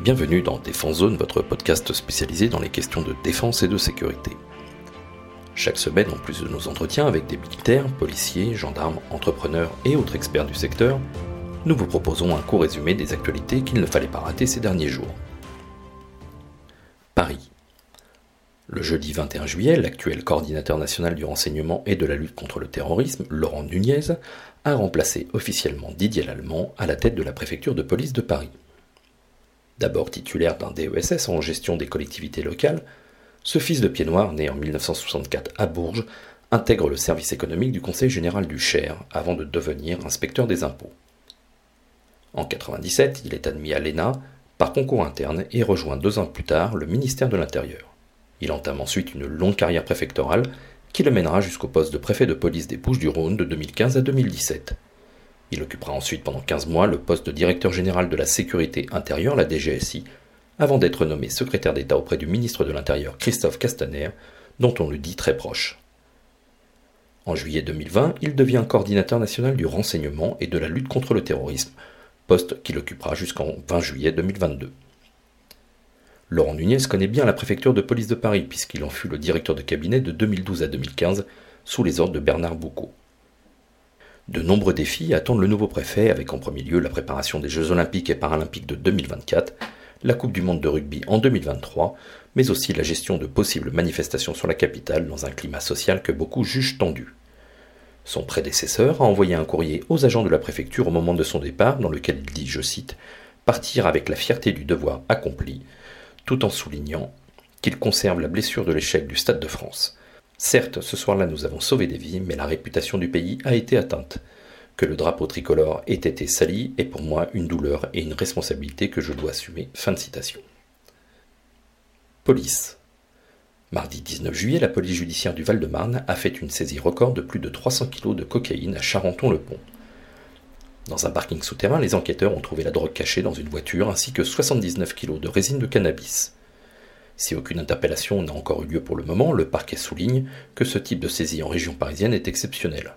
Bienvenue dans Défense Zone, votre podcast spécialisé dans les questions de défense et de sécurité. Chaque semaine, en plus de nos entretiens avec des militaires, policiers, gendarmes, entrepreneurs et autres experts du secteur, nous vous proposons un court résumé des actualités qu'il ne fallait pas rater ces derniers jours. Paris. Le jeudi 21 juillet, l'actuel coordinateur national du renseignement et de la lutte contre le terrorisme, Laurent Nunez, a remplacé officiellement Didier Lallemand à la tête de la préfecture de police de Paris. D'abord titulaire d'un DESS en gestion des collectivités locales, ce fils de pied noir, né en 1964 à Bourges, intègre le service économique du Conseil général du Cher avant de devenir inspecteur des impôts. En 1997, il est admis à l'ENA par concours interne et rejoint deux ans plus tard le ministère de l'Intérieur. Il entame ensuite une longue carrière préfectorale qui le mènera jusqu'au poste de préfet de police des Bouches-du-Rhône de 2015 à 2017. Il occupera ensuite pendant 15 mois le poste de directeur général de la sécurité intérieure, la DGSI, avant d'être nommé secrétaire d'État auprès du ministre de l'Intérieur Christophe Castaner, dont on le dit très proche. En juillet 2020, il devient coordinateur national du renseignement et de la lutte contre le terrorisme, poste qu'il occupera jusqu'en 20 juillet 2022. Laurent Nunez connaît bien la préfecture de police de Paris, puisqu'il en fut le directeur de cabinet de 2012 à 2015, sous les ordres de Bernard Boucault. De nombreux défis attendent le nouveau préfet, avec en premier lieu la préparation des Jeux olympiques et paralympiques de 2024, la Coupe du monde de rugby en 2023, mais aussi la gestion de possibles manifestations sur la capitale dans un climat social que beaucoup jugent tendu. Son prédécesseur a envoyé un courrier aux agents de la préfecture au moment de son départ dans lequel il dit, je cite, Partir avec la fierté du devoir accompli, tout en soulignant qu'il conserve la blessure de l'échec du Stade de France. Certes, ce soir-là nous avons sauvé des vies, mais la réputation du pays a été atteinte. Que le drapeau tricolore ait été sali est pour moi une douleur et une responsabilité que je dois assumer. Fin de citation. Police. Mardi 19 juillet, la police judiciaire du Val-de-Marne a fait une saisie record de plus de 300 kg de cocaïne à Charenton-le-Pont. Dans un parking souterrain, les enquêteurs ont trouvé la drogue cachée dans une voiture ainsi que 79 kg de résine de cannabis. Si aucune interpellation n'a encore eu lieu pour le moment, le parquet souligne que ce type de saisie en région parisienne est exceptionnel.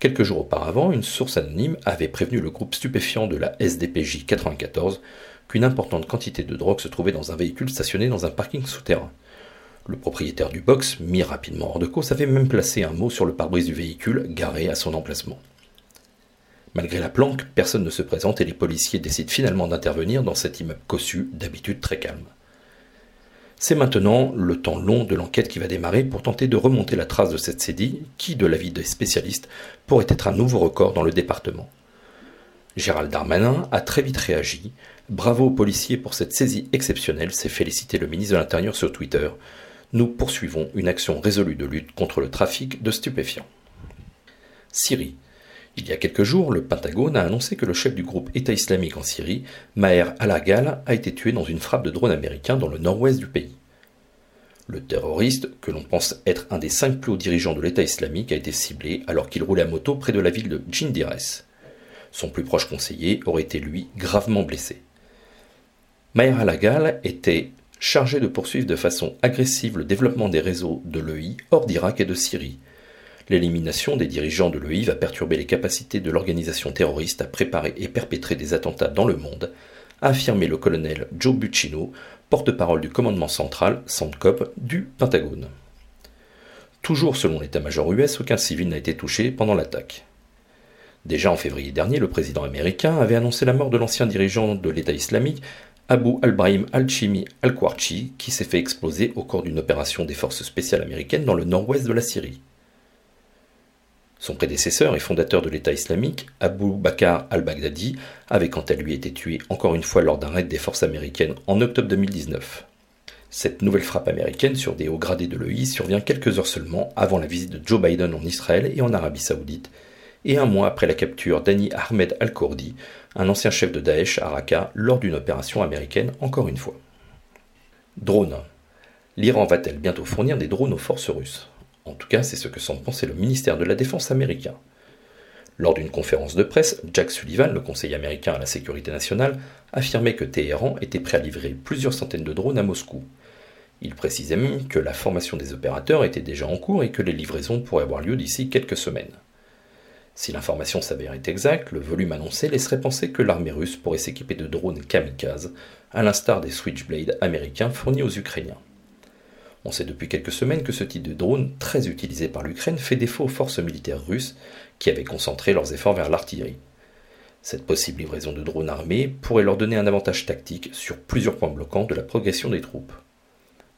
Quelques jours auparavant, une source anonyme avait prévenu le groupe stupéfiant de la SDPJ 94 qu'une importante quantité de drogue se trouvait dans un véhicule stationné dans un parking souterrain. Le propriétaire du box, mis rapidement hors de cause, avait même placé un mot sur le pare-brise du véhicule garé à son emplacement. Malgré la planque, personne ne se présente et les policiers décident finalement d'intervenir dans cet immeuble cossu, d'habitude très calme. C'est maintenant le temps long de l'enquête qui va démarrer pour tenter de remonter la trace de cette cédille qui, de l'avis des spécialistes, pourrait être un nouveau record dans le département. Gérald Darmanin a très vite réagi. Bravo aux policiers pour cette saisie exceptionnelle, s'est félicité le ministre de l'Intérieur sur Twitter. Nous poursuivons une action résolue de lutte contre le trafic de stupéfiants. Syrie. Il y a quelques jours, le Pentagone a annoncé que le chef du groupe État islamique en Syrie, Maher al-Agal, a été tué dans une frappe de drone américain dans le nord-ouest du pays. Le terroriste, que l'on pense être un des cinq plus hauts dirigeants de l'État islamique, a été ciblé alors qu'il roulait à moto près de la ville de Jindires. Son plus proche conseiller aurait été, lui, gravement blessé. Maher al-Agal était chargé de poursuivre de façon agressive le développement des réseaux de l'EI hors d'Irak et de Syrie, L'élimination des dirigeants de l'EI va perturber les capacités de l'organisation terroriste à préparer et perpétrer des attentats dans le monde, a affirmé le colonel Joe Buccino, porte-parole du commandement central, CENTCOP, du Pentagone. Toujours selon l'état-major US, aucun civil n'a été touché pendant l'attaque. Déjà en février dernier, le président américain avait annoncé la mort de l'ancien dirigeant de l'État islamique, Abu al-Brahim al-Chimi al-Kwarchi, qui s'est fait exploser au cours d'une opération des forces spéciales américaines dans le nord-ouest de la Syrie. Son prédécesseur et fondateur de l'État islamique, Abu Bakr al-Baghdadi, avait quant à lui été tué encore une fois lors d'un raid des forces américaines en octobre 2019. Cette nouvelle frappe américaine sur des hauts gradés de l'EI survient quelques heures seulement avant la visite de Joe Biden en Israël et en Arabie saoudite, et un mois après la capture d'Ani Ahmed al-Kurdi, un ancien chef de Daesh à Raqqa, lors d'une opération américaine encore une fois. Drone. L'Iran va-t-elle bientôt fournir des drones aux forces russes? En tout cas, c'est ce que semble penser le ministère de la Défense américain. Lors d'une conférence de presse, Jack Sullivan, le conseiller américain à la sécurité nationale, affirmait que Téhéran était prêt à livrer plusieurs centaines de drones à Moscou. Il précisait même que la formation des opérateurs était déjà en cours et que les livraisons pourraient avoir lieu d'ici quelques semaines. Si l'information s'avérait exacte, le volume annoncé laisserait penser que l'armée russe pourrait s'équiper de drones kamikazes, à l'instar des Switchblade américains fournis aux Ukrainiens. On sait depuis quelques semaines que ce type de drone, très utilisé par l'Ukraine, fait défaut aux forces militaires russes qui avaient concentré leurs efforts vers l'artillerie. Cette possible livraison de drones armés pourrait leur donner un avantage tactique sur plusieurs points bloquants de la progression des troupes.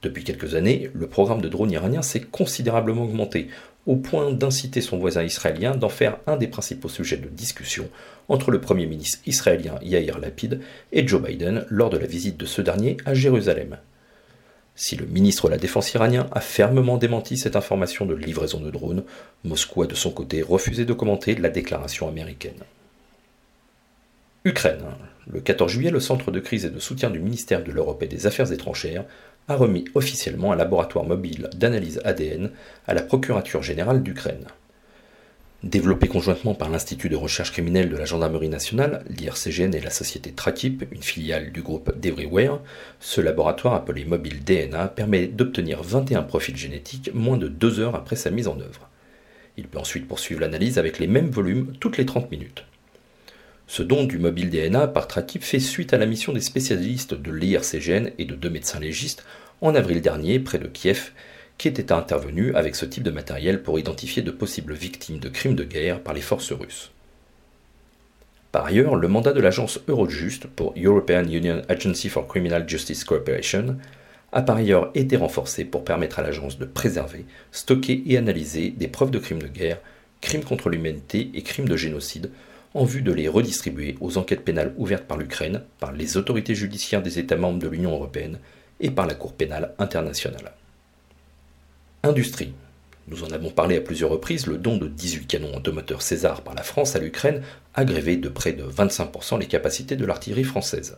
Depuis quelques années, le programme de drones iranien s'est considérablement augmenté, au point d'inciter son voisin israélien d'en faire un des principaux sujets de discussion entre le Premier ministre israélien Yair Lapid et Joe Biden lors de la visite de ce dernier à Jérusalem. Si le ministre de la Défense iranien a fermement démenti cette information de livraison de drones, Moscou a de son côté refusé de commenter la déclaration américaine. Ukraine. Le 14 juillet, le Centre de crise et de soutien du ministère de l'Europe et des Affaires étrangères a remis officiellement un laboratoire mobile d'analyse ADN à la Procurature générale d'Ukraine. Développé conjointement par l'Institut de recherche criminelle de la Gendarmerie nationale, l'IRCGN et la société Trakip, une filiale du groupe d'Everywhere, ce laboratoire appelé Mobile DNA permet d'obtenir 21 profils génétiques moins de deux heures après sa mise en œuvre. Il peut ensuite poursuivre l'analyse avec les mêmes volumes toutes les 30 minutes. Ce don du mobile DNA par Trakip fait suite à la mission des spécialistes de l'IRCGN et de deux médecins légistes en avril dernier près de Kiev, qui étaient intervenus avec ce type de matériel pour identifier de possibles victimes de crimes de guerre par les forces russes. Par ailleurs, le mandat de l'agence Eurojust pour European Union Agency for Criminal Justice Cooperation a par ailleurs été renforcé pour permettre à l'agence de préserver, stocker et analyser des preuves de crimes de guerre, crimes contre l'humanité et crimes de génocide en vue de les redistribuer aux enquêtes pénales ouvertes par l'Ukraine, par les autorités judiciaires des États membres de l'Union européenne et par la Cour pénale internationale. Industrie. Nous en avons parlé à plusieurs reprises, le don de 18 canons automoteur César par la France à l'Ukraine a grévé de près de 25% les capacités de l'artillerie française.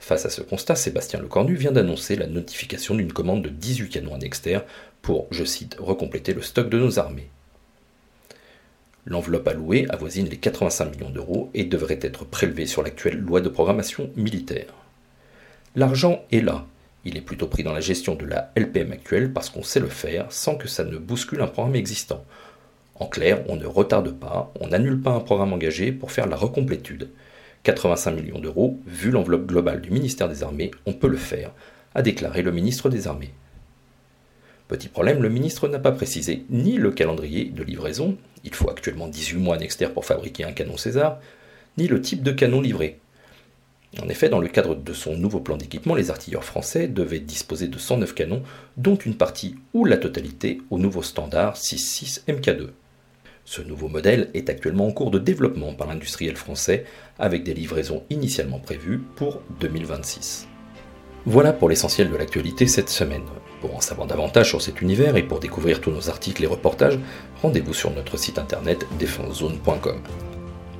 Face à ce constat, Sébastien Lecornu vient d'annoncer la notification d'une commande de 18 canons annexter pour, je cite, recompléter le stock de nos armées. L'enveloppe allouée avoisine les 85 millions d'euros et devrait être prélevée sur l'actuelle loi de programmation militaire. L'argent est là. Il est plutôt pris dans la gestion de la LPM actuelle parce qu'on sait le faire sans que ça ne bouscule un programme existant. En clair, on ne retarde pas, on n'annule pas un programme engagé pour faire la recomplétude. 85 millions d'euros, vu l'enveloppe globale du ministère des Armées, on peut le faire, a déclaré le ministre des Armées. Petit problème, le ministre n'a pas précisé ni le calendrier de livraison, il faut actuellement 18 mois Nexter pour fabriquer un canon César, ni le type de canon livré. En effet, dans le cadre de son nouveau plan d'équipement, les artilleurs français devaient disposer de 109 canons, dont une partie ou la totalité au nouveau standard 6.6 MK2. Ce nouveau modèle est actuellement en cours de développement par l'industriel français, avec des livraisons initialement prévues pour 2026. Voilà pour l'essentiel de l'actualité cette semaine. Pour en savoir davantage sur cet univers et pour découvrir tous nos articles et reportages, rendez-vous sur notre site internet défensezone.com.